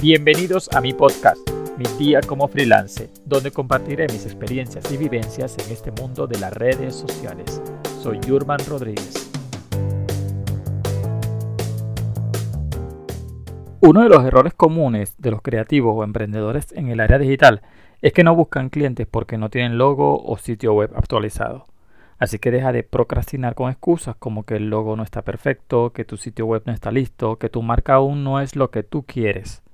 Bienvenidos a mi podcast, Mi Día como Freelance, donde compartiré mis experiencias y vivencias en este mundo de las redes sociales. Soy Yurman Rodríguez. Uno de los errores comunes de los creativos o emprendedores en el área digital es que no buscan clientes porque no tienen logo o sitio web actualizado. Así que deja de procrastinar con excusas como que el logo no está perfecto, que tu sitio web no está listo, que tu marca aún no es lo que tú quieres.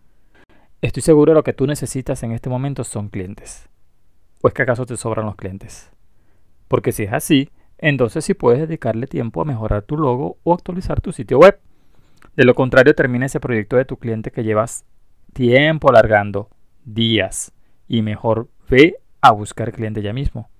Estoy seguro de lo que tú necesitas en este momento son clientes. ¿O es que acaso te sobran los clientes? Porque si es así, entonces sí puedes dedicarle tiempo a mejorar tu logo o actualizar tu sitio web. De lo contrario, termina ese proyecto de tu cliente que llevas tiempo alargando, días, y mejor ve a buscar cliente ya mismo.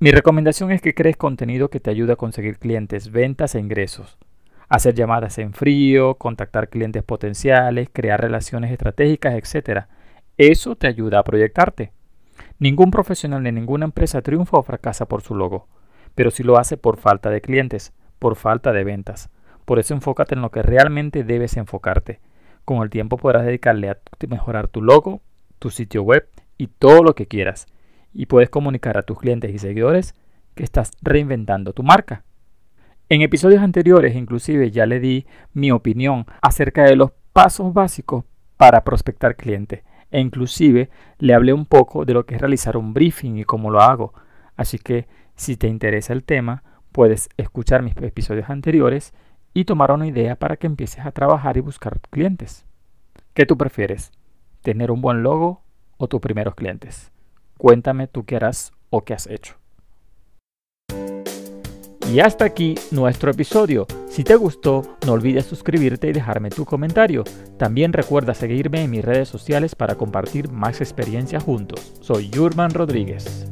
Mi recomendación es que crees contenido que te ayude a conseguir clientes, ventas e ingresos hacer llamadas en frío, contactar clientes potenciales, crear relaciones estratégicas, etc. Eso te ayuda a proyectarte. Ningún profesional ni ninguna empresa triunfa o fracasa por su logo, pero si lo hace por falta de clientes, por falta de ventas. Por eso enfócate en lo que realmente debes enfocarte. Con el tiempo podrás dedicarle a mejorar tu logo, tu sitio web y todo lo que quieras. Y puedes comunicar a tus clientes y seguidores que estás reinventando tu marca. En episodios anteriores inclusive ya le di mi opinión acerca de los pasos básicos para prospectar clientes e inclusive le hablé un poco de lo que es realizar un briefing y cómo lo hago. Así que si te interesa el tema, puedes escuchar mis episodios anteriores y tomar una idea para que empieces a trabajar y buscar clientes. ¿Qué tú prefieres? ¿Tener un buen logo o tus primeros clientes? Cuéntame tú qué harás o qué has hecho. Y hasta aquí nuestro episodio. Si te gustó, no olvides suscribirte y dejarme tu comentario. También recuerda seguirme en mis redes sociales para compartir más experiencias juntos. Soy Yurman Rodríguez.